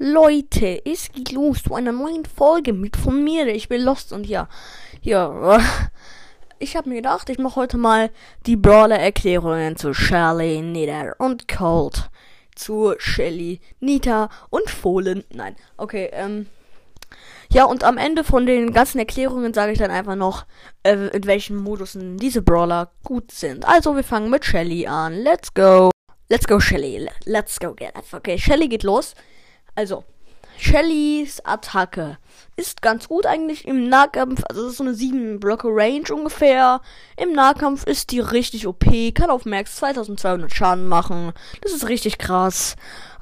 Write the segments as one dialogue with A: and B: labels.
A: Leute, es geht los zu einer neuen Folge mit von mir. Ich bin Lost und ja, ja, ich habe mir gedacht, ich mache heute mal die Brawler-Erklärungen zu Shelly, Nita und Colt. Zu Shelly, Nita und Fohlen. Nein, okay, ähm. Ja, und am Ende von den ganzen Erklärungen sage ich dann einfach noch, äh, in welchen Modusen diese Brawler gut sind. Also, wir fangen mit Shelly an. Let's go. Let's go, Shelly. Let's go get it. Okay, Shelly geht los. Also, Shellys Attacke ist ganz gut eigentlich im Nahkampf. Also, es ist so eine 7 Blöcke Range ungefähr. Im Nahkampf ist die richtig OP. Kann auf Max 2200 Schaden machen. Das ist richtig krass.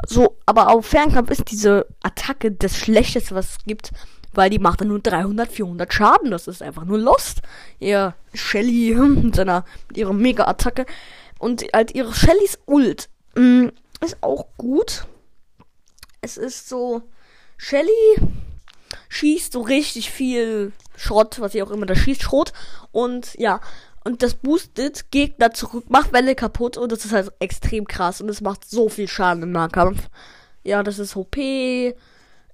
A: So, aber auf Fernkampf ist diese Attacke das Schlechteste, was es gibt. Weil die macht dann nur 300, 400 Schaden. Das ist einfach nur Lost. Ihr Shelly mit seiner, mit ihrer Mega-Attacke. Und halt ihre Shellys Ult mh, mm, ist auch gut es ist so, Shelly schießt so richtig viel Schrott, was sie auch immer da schießt, Schrot. Und ja, und das boostet Gegner zurück, macht Welle kaputt und das ist halt extrem krass und es macht so viel Schaden im Nahkampf. Ja, das ist OP.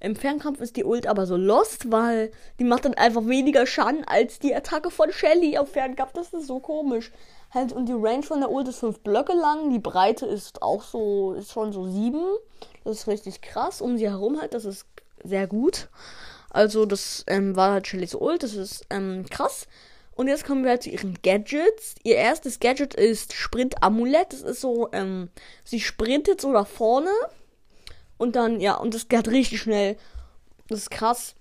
A: Im Fernkampf ist die Ult aber so lost, weil die macht dann einfach weniger Schaden als die Attacke von Shelly auf Fernkampf. Das ist so komisch. Halt, und die Range von der Ult ist 5 Blöcke lang. Die Breite ist auch so, ist schon so 7. Das ist richtig krass. Um sie herum halt, das ist sehr gut. Also, das ähm, war halt Shellys Ult. Das ist ähm, krass. Und jetzt kommen wir halt zu ihren Gadgets. Ihr erstes Gadget ist Sprint-Amulett. Das ist so, ähm, sie sprintet so nach vorne. Und dann, ja, und das geht richtig schnell. Das ist krass.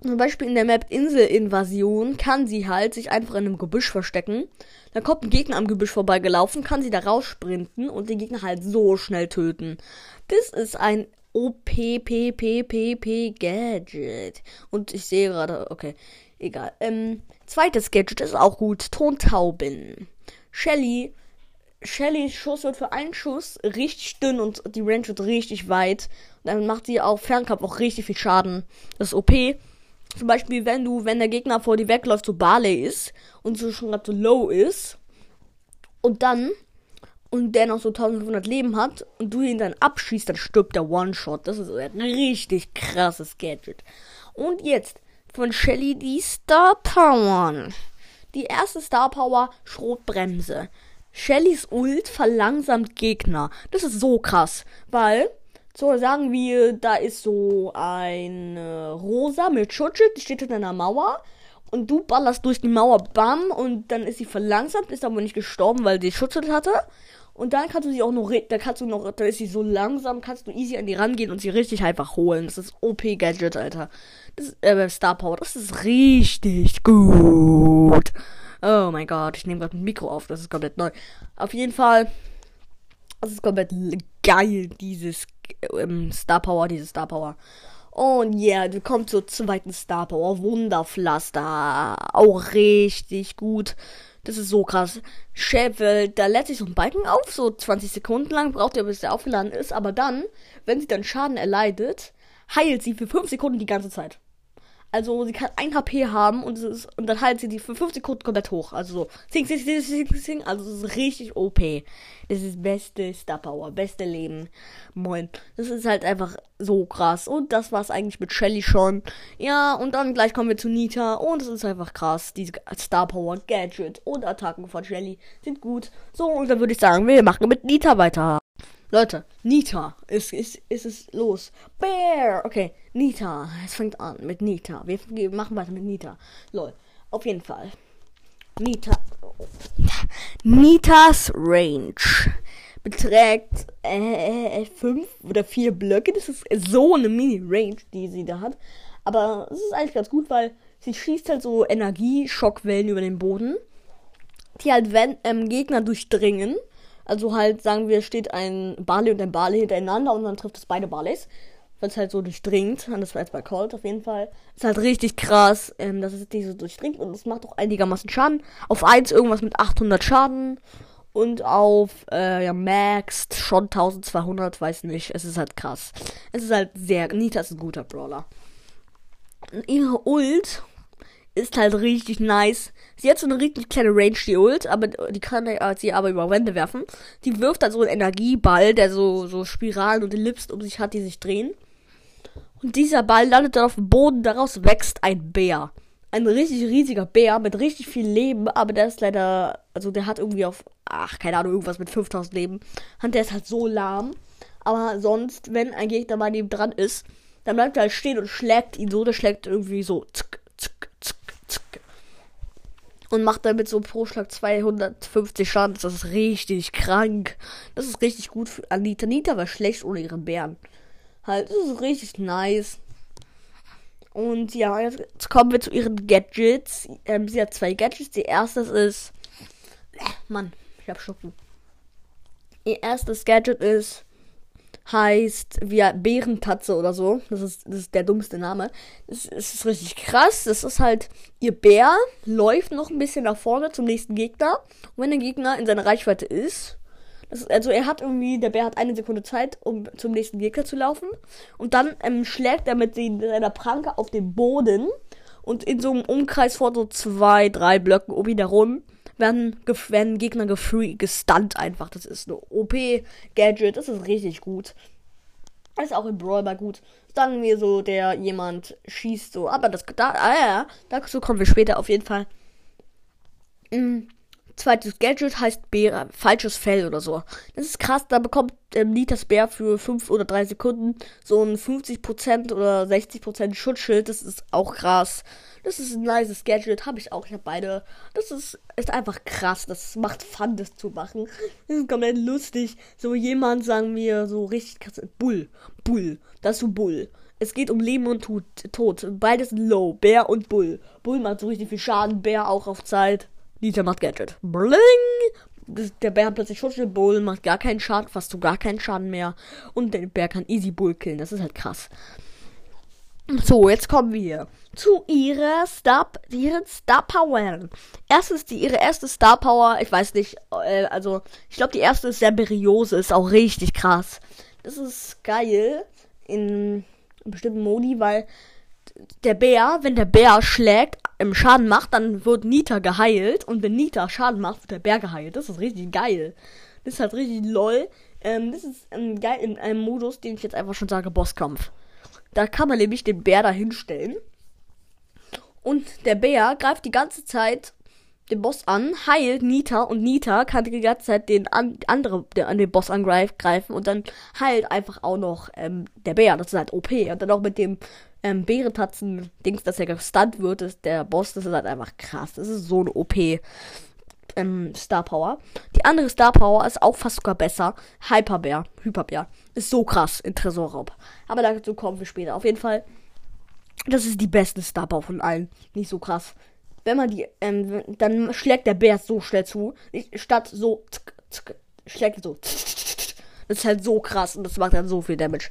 A: Zum Beispiel in der Map Inselinvasion kann sie halt sich einfach in einem Gebüsch verstecken. Dann kommt ein Gegner am Gebüsch vorbeigelaufen, kann sie da raussprinten und den Gegner halt so schnell töten. Das ist ein OPPPPP Gadget. Und ich sehe gerade, okay, egal. Ähm, zweites Gadget ist auch gut. Tontauben. Shelly. Shellys Schuss wird für einen Schuss richtig dünn und die Range wird richtig weit. Und dann macht sie auch Fernkampf auch richtig viel Schaden. Das ist OP. Zum Beispiel, wenn du, wenn der Gegner vor dir wegläuft, so Barley ist und so schon gerade so low ist und dann und der noch so 1500 Leben hat und du ihn dann abschießt, dann stirbt der One-Shot. Das ist ein richtig krasses Gadget. Und jetzt von Shelly die Star Power. Die erste Star Power Schrotbremse. Shellys Ult verlangsamt Gegner. Das ist so krass, weil so, sagen wir, da ist so ein Rosa mit Schutzschild, die steht hinter einer Mauer. Und du ballerst durch die Mauer, bam, und dann ist sie verlangsamt, ist aber nicht gestorben, weil sie Schutzschild hatte. Und dann kannst du sie auch noch, da kannst du noch, da ist sie so langsam, kannst du easy an die rangehen und sie richtig einfach holen. Das ist OP-Gadget, Alter. Das ist, äh, Star Power, das ist richtig gut. Oh mein Gott, ich nehme gerade ein Mikro auf, das ist komplett neu. Auf jeden Fall, das ist komplett geil, dieses ähm, Star Power, diese Star Power. Und ja, yeah, wir kommen zur zweiten Star Power. Wunderpflaster. Auch richtig gut. Das ist so krass. Schäfer, da lädt sich so ein Balken auf, so 20 Sekunden lang braucht er, bis der aufgeladen ist. Aber dann, wenn sie dann Schaden erleidet, heilt sie für 5 Sekunden die ganze Zeit. Also sie kann 1 HP haben und, ist, und dann heilt sie die für 5 Sekunden komplett hoch. Also so zing, zing, zing, zing, zing. Also es ist richtig OP. Das ist beste Star Power, beste Leben. Moin. Das ist halt einfach so krass. Und das war's eigentlich mit Shelly schon. Ja, und dann gleich kommen wir zu Nita. Und es ist einfach krass. Diese Star Power, Gadget und Attacken von Shelly sind gut. So, und dann würde ich sagen, wir machen mit Nita weiter. Leute, Nita, ist, ist, ist es los. Bear! Okay, Nita, es fängt an mit Nita. Wir, wir machen weiter mit Nita. Lol, auf jeden Fall. Nita. Nitas Range beträgt äh, fünf oder vier Blöcke. Das ist so eine Mini-Range, die sie da hat. Aber es ist eigentlich ganz gut, weil sie schießt halt so Energieschockwellen über den Boden, die halt wenn, ähm, Gegner durchdringen also halt, sagen wir, steht ein Barley und ein Barley hintereinander und dann trifft es beide Barleys. Weil es halt so durchdringt. Und das war jetzt bei Colt auf jeden Fall. Ist halt richtig krass, ähm, dass es die so durchdringt. Und es macht auch einigermaßen Schaden. Auf 1 irgendwas mit 800 Schaden. Und auf äh, ja, Max schon 1200, weiß nicht. Es ist halt krass. Es ist halt sehr. Nita ist ein guter Brawler. Ihre Ult ist halt richtig nice. Sie hat so eine richtig kleine Range, die Ult, aber die kann sie aber über Wände werfen. Die wirft dann so einen Energieball, der so, so Spiralen und Ellipsen um sich hat, die sich drehen. Und dieser Ball landet dann auf dem Boden, daraus wächst ein Bär. Ein richtig riesiger Bär mit richtig viel Leben, aber der ist leider, also der hat irgendwie auf, ach, keine Ahnung, irgendwas mit 5000 Leben. Und der ist halt so lahm. Aber sonst, wenn ein Gegner bei ihm dran ist, dann bleibt er halt stehen und schlägt ihn so, der schlägt irgendwie so zick, zick. Und macht damit so pro Schlag 250 Schaden. Das ist richtig krank. Das ist richtig gut für Anita. Anita war schlecht ohne ihren Bären. Halt, das ist richtig nice. Und ja, jetzt kommen wir zu ihren Gadgets. Ähm, sie hat zwei Gadgets. Die erste ist. Äh, Mann, ich hab Schuppen. Ihr erstes Gadget ist. Heißt wie Bärentatze oder so. Das ist, das ist der dummste Name. Das, das ist richtig krass. Das ist halt. Ihr Bär läuft noch ein bisschen nach vorne zum nächsten Gegner. Und wenn der Gegner in seiner Reichweite ist, das, also er hat irgendwie, der Bär hat eine Sekunde Zeit, um zum nächsten Gegner zu laufen. Und dann ähm, schlägt er mit seiner Pranke auf den Boden. Und in so einem Umkreis vor so zwei, drei Blöcken um ihn herum werden, werden Gegner gestunt einfach. Das ist eine OP-Gadget. Das ist richtig gut. Ist auch im Brawl gut. Sagen wir so, der jemand schießt so. Aber das, da, ah ja, dazu kommen wir später auf jeden Fall. Mhm zweites Gadget heißt Bär, falsches Fell oder so. Das ist krass, da bekommt ähm, Nitas Bär für 5 oder 3 Sekunden so ein 50% oder 60% Schutzschild. Das ist auch krass. Das ist ein nices Gadget, habe ich auch. Ich habe beide. Das ist, ist einfach krass. Das macht Fun, das zu machen. Das ist komplett lustig. So jemand, sagen wir, so richtig krass. Bull. Bull. Das ist so Bull. Es geht um Leben und Tod. Beides low. Bär und Bull. Bull macht so richtig viel Schaden. Bär auch auf Zeit. Nita macht Gadget. Bling! Der Bär hat plötzlich Schutzschild. Bull macht gar keinen Schaden, fast so gar keinen Schaden mehr. Und der Bär kann easy Bull killen. Das ist halt krass. So, jetzt kommen wir zu ihrer Star, ihren Star Power. Erstens die ihre erste Star Power, ich weiß nicht, äh, also ich glaube die erste ist sehr Beriose, ist auch richtig krass. Das ist geil in bestimmten Modi, weil der Bär, wenn der Bär schlägt, im Schaden macht, dann wird Nita geheilt. Und wenn Nita Schaden macht, wird der Bär geheilt. Das ist richtig geil. Das ist halt richtig lol. Ähm, das ist ähm, geil in einem Modus, den ich jetzt einfach schon sage, Bosskampf. Da kann man nämlich den Bär da hinstellen. Und der Bär greift die ganze Zeit den Boss an, heilt Nita und Nita kann die ganze Zeit den an, andere, der an den Boss angreifen und dann heilt einfach auch noch ähm, der Bär. Das ist halt OP. Und dann auch mit dem ähm, Bärentatzen-Dings, dass er gestunt wird, ist der Boss, das ist halt einfach krass. Das ist so eine OP. Ähm, Star Power. Die andere Star Power ist auch fast sogar besser. Hyperbär. Hyperbär. Ist so krass in Tresorraub. Aber dazu kommen wir später. Auf jeden Fall. Das ist die beste Star Power von allen. Nicht so krass. Wenn man die, ähm, dann schlägt der Bär so schnell zu. Statt so, tsk, tsk, schlägt so. Das ist halt so krass und das macht dann so viel Damage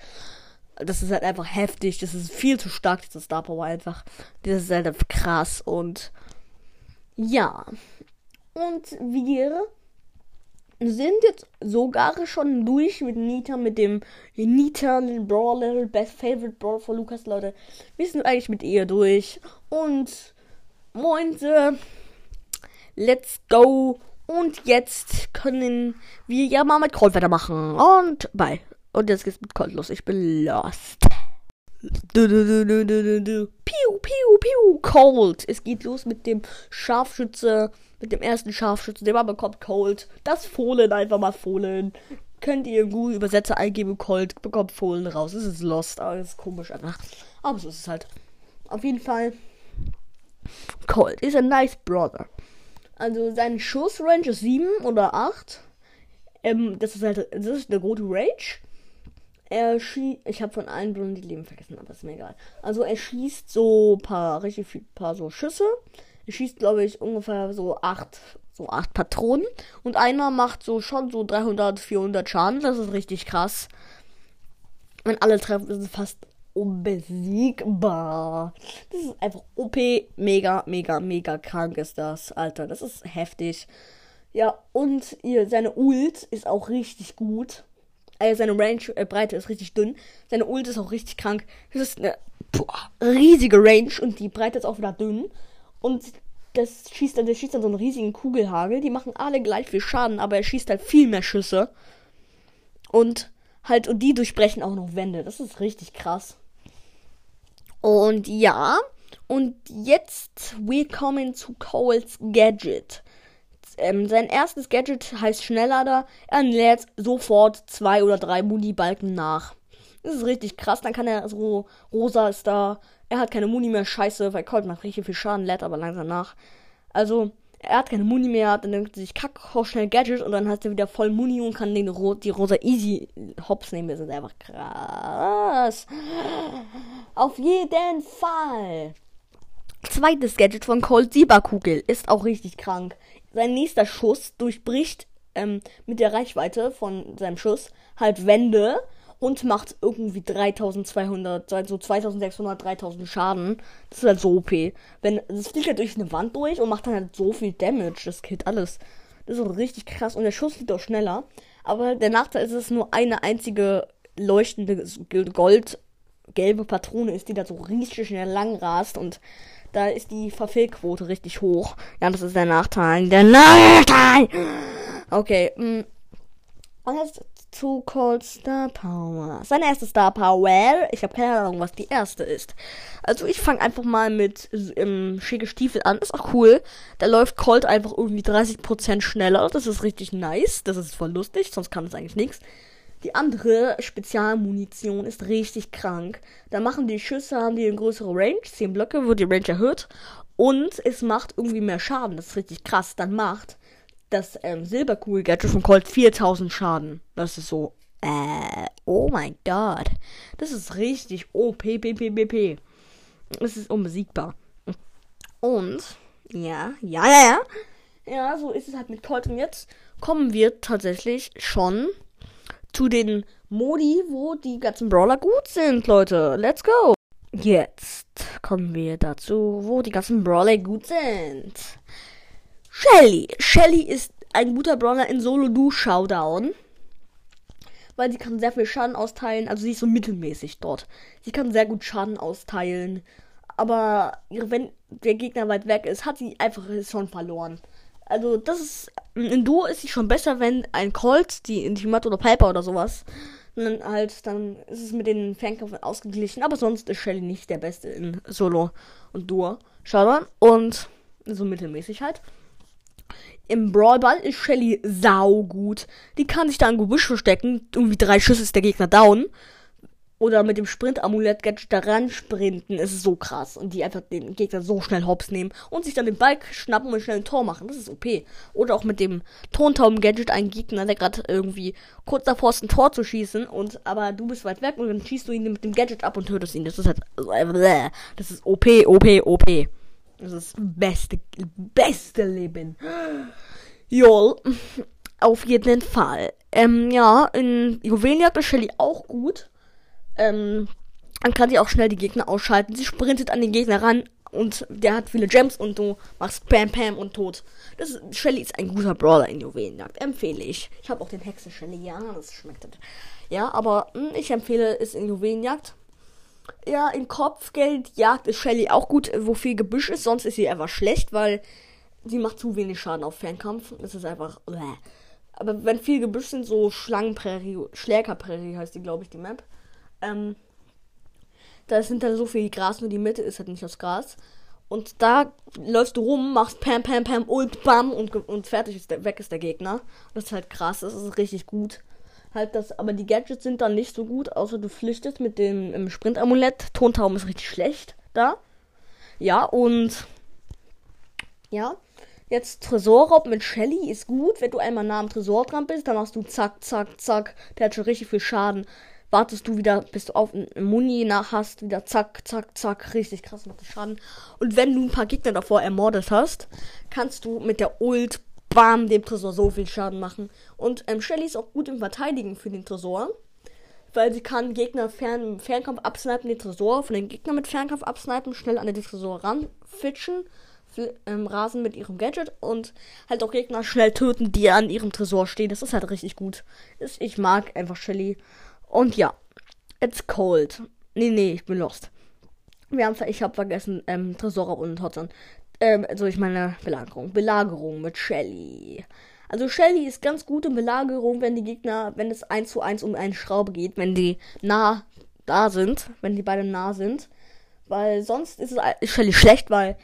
A: das ist halt einfach heftig. Das ist viel zu stark, diese Star Power einfach. Das ist halt einfach krass. Und ja. Und wir sind jetzt sogar schon durch mit Nita, mit dem Nita Brawler, Best Favorite Brawl von Lukas, Leute. Wir sind eigentlich mit ihr durch. Und moinse, let's go. Und jetzt können wir ja mal mit Cold weitermachen. Und bye. Und jetzt geht's mit Colt los. Ich bin lost. Du, du, du, du, du, du. Piu, piu, piu. Cold. Es geht los mit dem Scharfschütze. Mit dem ersten Scharfschütze. Der mal bekommt Cold. Das Fohlen einfach mal Fohlen. Könnt ihr im Google Übersetzer eingeben. Cold bekommt Fohlen raus. Es ist lost. Aber es ist komisch einfach. Aber so ist es halt. Auf jeden Fall. Cold ist ein nice brother. Also sein Schussrange ist 7 oder 8. Ähm, das ist halt, das ist eine gute Rage. Er schießt. Ich habe von allen Blumen die Leben vergessen, aber ist mir egal. Also er schießt so paar richtig viel, paar so Schüsse. Er schießt, glaube ich, ungefähr so acht, so acht Patronen. Und einer macht so schon so 300, 400 Schaden. Das ist richtig krass. Wenn alle treffen, ist es fast unbesiegbar. Das ist einfach OP. Mega, mega, mega krank ist das, Alter. Das ist heftig. Ja, und ihr, seine Ult ist auch richtig gut. Äh, seine Range-Breite äh, ist richtig dünn. Seine Ult ist auch richtig krank. Das ist eine boah, riesige Range und die Breite ist auch wieder dünn. Und das schießt dann, der schießt dann so einen riesigen Kugelhagel. Die machen alle gleich viel Schaden, aber er schießt halt viel mehr Schüsse. Und halt, und die durchbrechen auch noch Wände. Das ist richtig krass. Und ja, und jetzt willkommen zu Coles Gadget. Ähm, sein erstes Gadget heißt Schnelllader. Er lädt sofort zwei oder drei Muni-Balken nach. Das ist richtig krass. Dann kann er so, rosa ist da. Er hat keine Muni mehr. Scheiße, weil Colt macht richtig viel Schaden, lädt aber langsam nach. Also, er hat keine Muni mehr, dann denkt er sich, kack, schnell Gadget und dann hat er wieder voll Muni und kann den Ro die rosa Easy Hops nehmen. Das ist einfach krass. Auf jeden Fall. Zweites Gadget von Colt Sieberkugel ist auch richtig krank. Sein nächster Schuss durchbricht ähm, mit der Reichweite von seinem Schuss halt Wände und macht irgendwie 3200, so 2600, 3000 Schaden. Das ist halt so OP. Wenn, es fliegt halt durch eine Wand durch und macht dann halt so viel Damage, das Kit, alles. Das ist so richtig krass und der Schuss fliegt auch schneller. Aber der Nachteil ist, dass es nur eine einzige leuchtende Gold gelbe Patrone ist, die da so richtig schnell lang rast und da ist die Verfehlquote richtig hoch. Ja, das ist der Nachteil. Der Nachteil! Okay, mh. Mm. und jetzt zu Cold Star Power. Seine erste Star Power. Ich habe keine Ahnung, was die erste ist. Also ich fange einfach mal mit ähm, schicke Stiefel an. Ist auch cool. Da läuft Colt einfach irgendwie 30% schneller. Das ist richtig nice. Das ist voll lustig. Sonst kann es eigentlich nichts. Die andere Spezialmunition ist richtig krank. Da machen die Schüsse, haben die eine größere Range. 10 Blöcke wird die Range erhöht. Und es macht irgendwie mehr Schaden. Das ist richtig krass. Dann macht das ähm, Silberkugel-Gadget von Colt 4000 Schaden. Das ist so, äh, oh mein Gott. Das ist richtig OP, p, p, p, p. Es ist unbesiegbar. Und, ja, ja, ja, ja. Ja, so ist es halt mit Colt. Und jetzt kommen wir tatsächlich schon zu den Modi, wo die ganzen Brawler gut sind, Leute. Let's go. Jetzt kommen wir dazu, wo die ganzen Brawler gut sind. Shelly. Shelly ist ein guter Brawler in Solo-Du-Showdown. Weil sie kann sehr viel Schaden austeilen. Also sie ist so mittelmäßig dort. Sie kann sehr gut Schaden austeilen. Aber wenn der Gegner weit weg ist, hat sie einfach schon verloren. Also das ist. In Duo ist sie schon besser, wenn ein Colt, die Intimat oder Piper oder sowas. Dann halt, dann ist es mit den Fernkämpfen ausgeglichen. Aber sonst ist Shelly nicht der Beste in Solo und Duo. Showdown. Und so mittelmäßig halt. Im Brawlball ist Shelly saugut. Die kann sich da im Gebüsch verstecken. Irgendwie drei Schüsse ist der Gegner down. Oder mit dem Sprint-Amulett-Gadget daran sprinten. Es ist so krass. Und die einfach den Gegner so schnell hops nehmen. Und sich dann den Ball schnappen und schnell ein Tor machen. Das ist OP. Oder auch mit dem Tontauben-Gadget einen Gegner, der gerade irgendwie kurz davor ist, ein Tor zu schießen. Und aber du bist weit weg und dann schießt du ihn mit dem Gadget ab und tötest ihn. Das ist halt. Das ist OP, OP, OP. Das ist das beste, beste Leben. Jol. Auf jeden Fall. Ähm, ja, in Juwelenjagd ist Shelly auch gut. Ähm, dann kann sie auch schnell die Gegner ausschalten. Sie sprintet an den Gegner ran und der hat viele Gems und du machst Pam Pam und tot. Das ist, Shelly ist ein guter Brawler in Juwelenjagd. Empfehle ich. Ich habe auch den Hexe Shelly. Ja, das schmeckt. Ja, aber mh, hm, ich empfehle es in Juwelenjagd. Ja, in Kopfgeldjagd ist Shelly auch gut, wo viel Gebüsch ist. Sonst ist sie einfach schlecht, weil sie macht zu wenig Schaden auf Fernkampf. Das ist einfach. Bleh. Aber wenn viel Gebüsch sind, so Schlangenprärie, Schlägerprärie heißt die, glaube ich, die Map. Ähm, da sind dann so viel Gras, nur die Mitte ist halt nicht aus Gras. Und da läufst du rum, machst Pam, Pam, Pam, Ult, Bam und, und fertig ist der, weg ist der Gegner. Das ist halt krass, das ist richtig gut halt das, aber die Gadgets sind dann nicht so gut, außer du flüchtest mit dem Sprint-Amulett. Tontauben ist richtig schlecht da. Ja, und ja. Jetzt Tresorraub mit Shelly ist gut. Wenn du einmal nah am Tresor dran bist, dann machst du zack, zack, zack. Der hat schon richtig viel Schaden. Wartest du wieder, bis du auf Muni nach hast, wieder zack, zack, zack. Richtig krass macht Schaden. Und wenn du ein paar Gegner davor ermordet hast, kannst du mit der Ult bam, dem Tresor so viel Schaden machen. Und ähm, Shelly ist auch gut im Verteidigen für den Tresor. Weil sie kann Gegner fern, Fernkampf absnipen, den Tresor von den Gegnern mit Fernkampf absnipen, schnell an den Tresor ranfitschen, ähm, rasen mit ihrem Gadget und halt auch Gegner schnell töten, die an ihrem Tresor stehen. Das ist halt richtig gut. Ich mag einfach Shelly. Und ja, it's cold. Nee, nee, ich bin lost. Wir haben, ich habe vergessen, ähm, Tresor und Hotzern. Ähm, also ich meine Belagerung. Belagerung mit Shelly. Also Shelly ist ganz gut in Belagerung, wenn die Gegner, wenn es eins zu eins um eine Schraube geht, wenn die nah da sind, wenn die beide nah sind. Weil sonst ist es Shelly schlecht, weil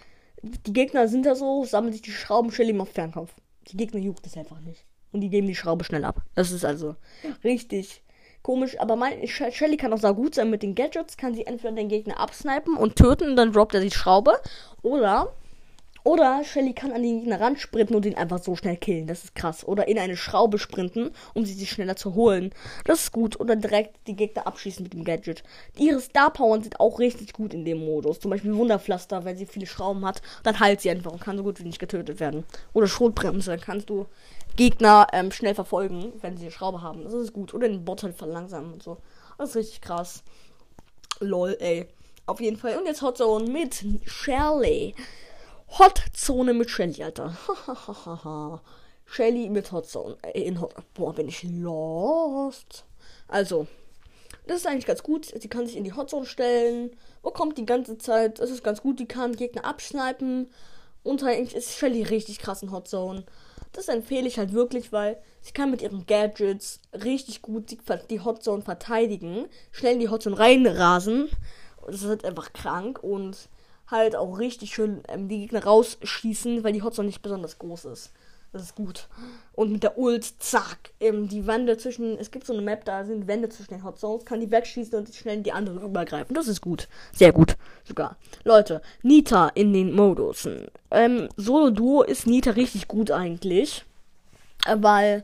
A: die Gegner sind da so, sammeln sich die Schrauben, Shelly macht Fernkampf. Die Gegner juckt es einfach nicht. Und die geben die Schraube schnell ab. Das ist also richtig komisch. Aber mein, Shelly kann auch sehr gut sein mit den Gadgets. Kann sie entweder den Gegner absnipen und töten, dann droppt er die Schraube. Oder oder Shelly kann an den Gegner ransprinten und ihn einfach so schnell killen. Das ist krass. Oder in eine Schraube sprinten, um sie sich schneller zu holen. Das ist gut. Oder direkt die Gegner abschießen mit dem Gadget. Ihre Star Powern sind auch richtig gut in dem Modus. Zum Beispiel Wunderpflaster, wenn sie viele Schrauben hat. Dann heilt sie einfach und kann so gut wie nicht getötet werden. Oder Schrotbremse. Kannst du Gegner ähm, schnell verfolgen, wenn sie eine Schraube haben. Das ist gut. Oder den Bot halt verlangsamen und so. Das ist richtig krass. Lol, ey. Auf jeden Fall. Und jetzt Hot Zone mit Shelly. Hotzone mit Shelly, Alter. Shelly mit Hotzone. Äh, in Hot Boah, bin ich lost. Also, das ist eigentlich ganz gut. Sie kann sich in die Hotzone stellen. Bekommt die ganze Zeit. Das ist ganz gut. Die kann Gegner abschneiden. Und eigentlich ist Shelly richtig krass in Hotzone. Das empfehle ich halt wirklich, weil sie kann mit ihren Gadgets richtig gut die, die Hotzone verteidigen. Schnell in die Hotzone reinrasen. Das ist halt einfach krank. Und halt auch richtig schön ähm, die Gegner rausschießen, weil die Hotzone nicht besonders groß ist. Das ist gut. Und mit der Ult, zack, ähm, die Wände zwischen, es gibt so eine Map, da sind Wände zwischen den Hotzones, kann die wegschießen und schnell in die anderen übergreifen. Das ist gut. Sehr gut. Sogar. Leute, Nita in den Modusen. Ähm, Solo-Duo ist Nita richtig gut eigentlich. Äh, weil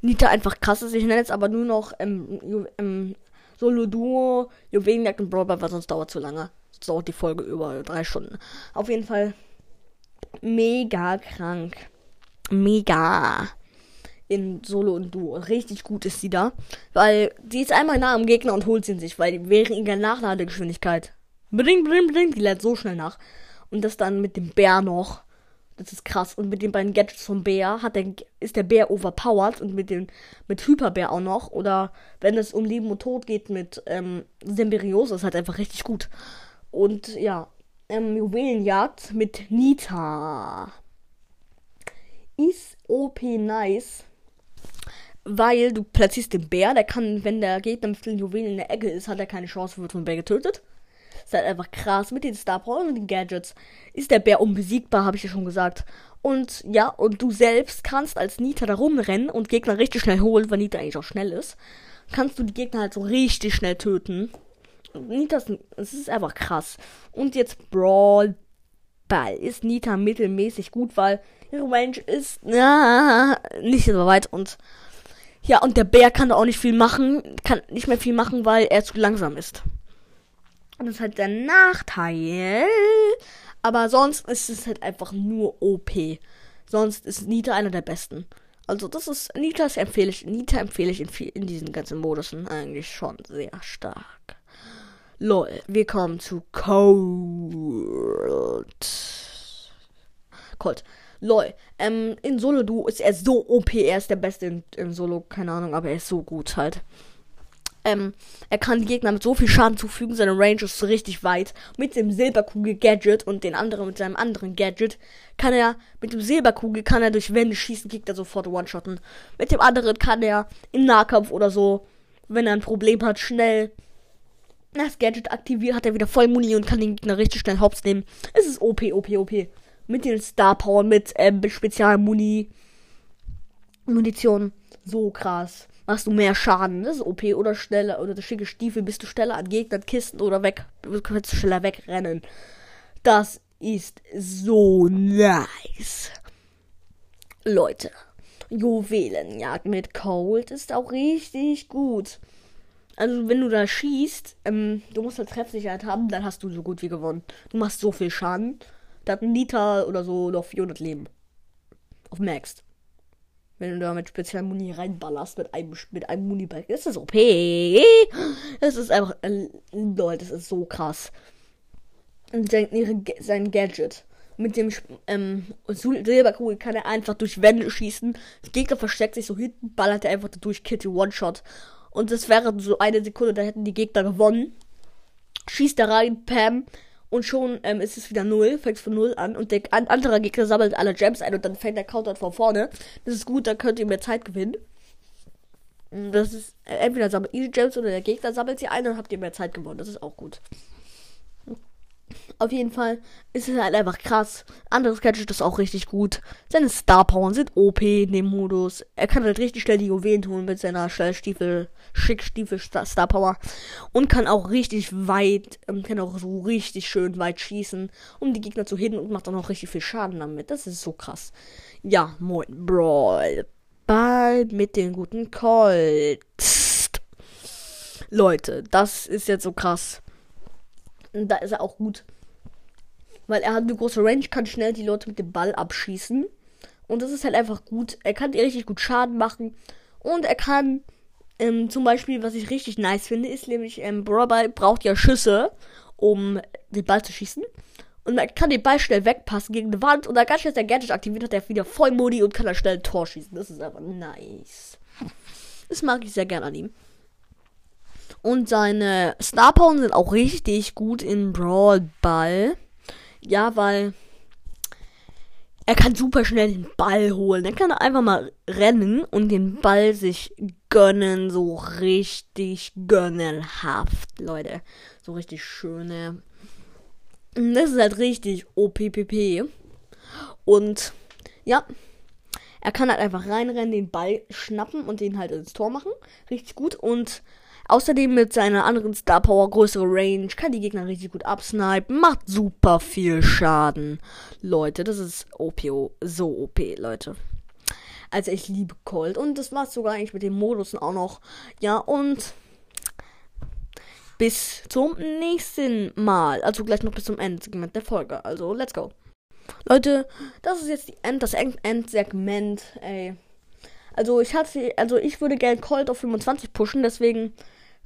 A: Nita einfach krass ist. Ich nenne jetzt aber nur noch ähm, ähm, Solo-Duo, Juwelenjagd und Brawl weil sonst dauert zu lange dauert die Folge über drei Stunden. Auf jeden Fall mega krank. Mega. In Solo und Duo. Richtig gut ist sie da. Weil die ist einmal nah am Gegner und holt sie in sich, weil die wäre in der Nachladegeschwindigkeit. Bring, bring, bring. Die lädt so schnell nach. Und das dann mit dem Bär noch. Das ist krass. Und mit den beiden Gadgets vom Bär hat der, ist der Bär overpowered und mit dem mit Hyperbär auch noch. Oder wenn es um Leben und Tod geht mit ähm, Symbiose, ist halt einfach richtig gut. Und ja, ähm, Juwelenjagd mit Nita. Ist OP nice. Weil du platzierst den Bär, der kann, wenn der Gegner mit vielen Juwelen in der Ecke ist, hat er keine Chance, wird vom Bär getötet. Ist halt einfach krass. Mit den Star Power und den Gadgets ist der Bär unbesiegbar, habe ich ja schon gesagt. Und ja, und du selbst kannst als Nita da rumrennen und Gegner richtig schnell holen, weil Nita eigentlich auch schnell ist. Kannst du die Gegner halt so richtig schnell töten. Nita ist, es ist einfach krass. Und jetzt Brawl Ball. Ist Nita mittelmäßig gut, weil Range ist na, nicht so weit und ja, und der Bär kann da auch nicht viel machen, kann nicht mehr viel machen, weil er zu langsam ist. Und das ist halt der Nachteil. Aber sonst ist es halt einfach nur OP. Sonst ist Nita einer der besten. Also das ist Nita empfehle ich, Nita empfehle ich in, in diesen ganzen Modusen eigentlich schon sehr stark. Lol, wir kommen zu Cold. Cold. Lol. Ähm, in Solo Du ist er so OP, er ist der Beste in, in Solo, keine Ahnung, aber er ist so gut halt. Ähm, er kann die Gegner mit so viel Schaden zufügen, seine Range ist richtig weit. Mit dem Silberkugel-Gadget und den anderen mit seinem anderen Gadget kann er, mit dem Silberkugel kann er durch Wände schießen, Gegner sofort one-shotten. Mit dem anderen kann er im Nahkampf oder so, wenn er ein Problem hat, schnell das Gadget aktiviert, hat er wieder voll Muni und kann den Gegner richtig schnell hops nehmen. Es ist OP, OP, OP. Mit den Star Power, mit ähm, Spezialmuni. Munition. So krass. Machst du mehr Schaden. Das ist OP oder schneller. Oder das schicke Stiefel bist du schneller an Gegnern, Kisten oder weg. Du kannst schneller wegrennen. Das ist so nice. Leute. Juwelenjagd mit Cold ist auch richtig gut. Also wenn du da schießt, ähm, du musst halt Treffsicherheit haben, dann hast du so gut wie gewonnen. Du machst so viel Schaden. Da hat Liter oder so noch 400 Leben. Auf Max. Wenn du da mit speziellen Muni reinballerst, mit einem, mit einem Munibag, ist das OP. Das ist einfach, äh, Leute, das ist so krass. Und sein, ihre, sein Gadget. Mit dem ähm, Silberkugel kann er einfach durch Wände schießen. Der Gegner versteckt sich so hinten, ballert er einfach durch Kitty One-Shot. Und das wäre so eine Sekunde, da hätten die Gegner gewonnen. Schießt da rein, Pam. Und schon ähm, ist es wieder null, fängt von null an. Und der an, andere Gegner sammelt alle Gems ein und dann fängt der Counter von vorne. Das ist gut, da könnt ihr mehr Zeit gewinnen. Das ist, äh, entweder sammelt ihr Gems oder der Gegner sammelt sie ein, dann habt ihr mehr Zeit gewonnen. Das ist auch gut. Auf jeden Fall ist es halt einfach krass. Anderes Gadget ist auch richtig gut. Seine Star Power sind OP in dem Modus. Er kann halt richtig schnell die Juwelen tun mit seiner Stiefel, Schickstiefel Star Power. Und kann auch richtig weit, ähm, kann auch so richtig schön weit schießen, um die Gegner zu hitten und macht dann auch richtig viel Schaden damit. Das ist so krass. Ja, moin, Brawl. Bald mit den guten Colts. Leute, das ist jetzt so krass. Da ist er auch gut. Weil er hat eine große Range, kann schnell die Leute mit dem Ball abschießen. Und das ist halt einfach gut. Er kann dir richtig gut Schaden machen. Und er kann ähm, zum Beispiel, was ich richtig nice finde, ist nämlich, ähm, Brawl braucht ja Schüsse, um den Ball zu schießen. Und man kann den Ball schnell wegpassen gegen die Wand und dann ganz schnell sein Gadget aktiviert, hat er wieder voll Modi und kann dann schnell ein Tor schießen. Das ist einfach nice. Das mag ich sehr gerne an ihm. Und seine Star Power sind auch richtig gut in Brawl Ball. Ja, weil er kann super schnell den Ball holen. Er kann einfach mal rennen und den Ball sich gönnen. So richtig gönnenhaft, Leute. So richtig schöne. Das ist halt richtig OPPP. Und ja, er kann halt einfach reinrennen, den Ball schnappen und den halt ins Tor machen. Richtig gut. Und Außerdem mit seiner anderen Star Power größere Range, kann die Gegner richtig gut absnipen, macht super viel Schaden. Leute, das ist OPO, so OP, Leute. Also ich liebe Colt und das war's sogar eigentlich mit den Modusen auch noch. Ja, und bis zum nächsten Mal. Also gleich noch bis zum Endsegment der Folge. Also, let's go. Leute, das ist jetzt die End, das Endsegment, ey. Also ich hatte, also ich würde gerne Colt auf 25 pushen, deswegen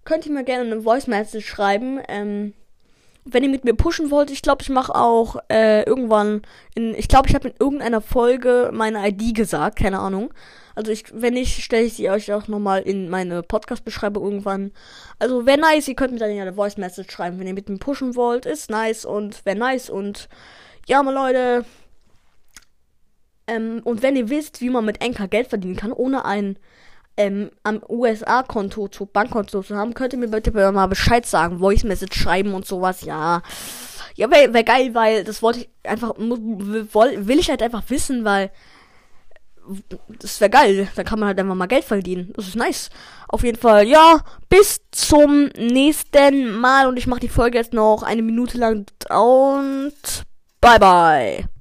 A: könnt ihr mir gerne eine Voice Message schreiben. Ähm, wenn ihr mit mir pushen wollt, ich glaube, ich mache auch äh, irgendwann in, ich glaube, ich habe in irgendeiner Folge meine ID gesagt, keine Ahnung. Also ich, wenn nicht, stelle ich sie euch auch nochmal in meine Podcast-Beschreibung irgendwann. Also wäre nice, ihr könnt mir dann ja eine Voice Message schreiben, wenn ihr mit mir pushen wollt, ist nice und wäre nice und ja, mal Leute. Ähm, und wenn ihr wisst, wie man mit Enker Geld verdienen kann, ohne ein ähm, am USA-Konto zu Bankkonto zu haben, könnt ihr mir bitte mal Bescheid sagen, Voice Message schreiben und sowas, ja. Ja, wäre wär geil, weil das wollte ich einfach, will ich halt einfach wissen, weil das wäre geil. Da kann man halt einfach mal Geld verdienen. Das ist nice. Auf jeden Fall, ja, bis zum nächsten Mal und ich mache die Folge jetzt noch eine Minute lang und bye bye.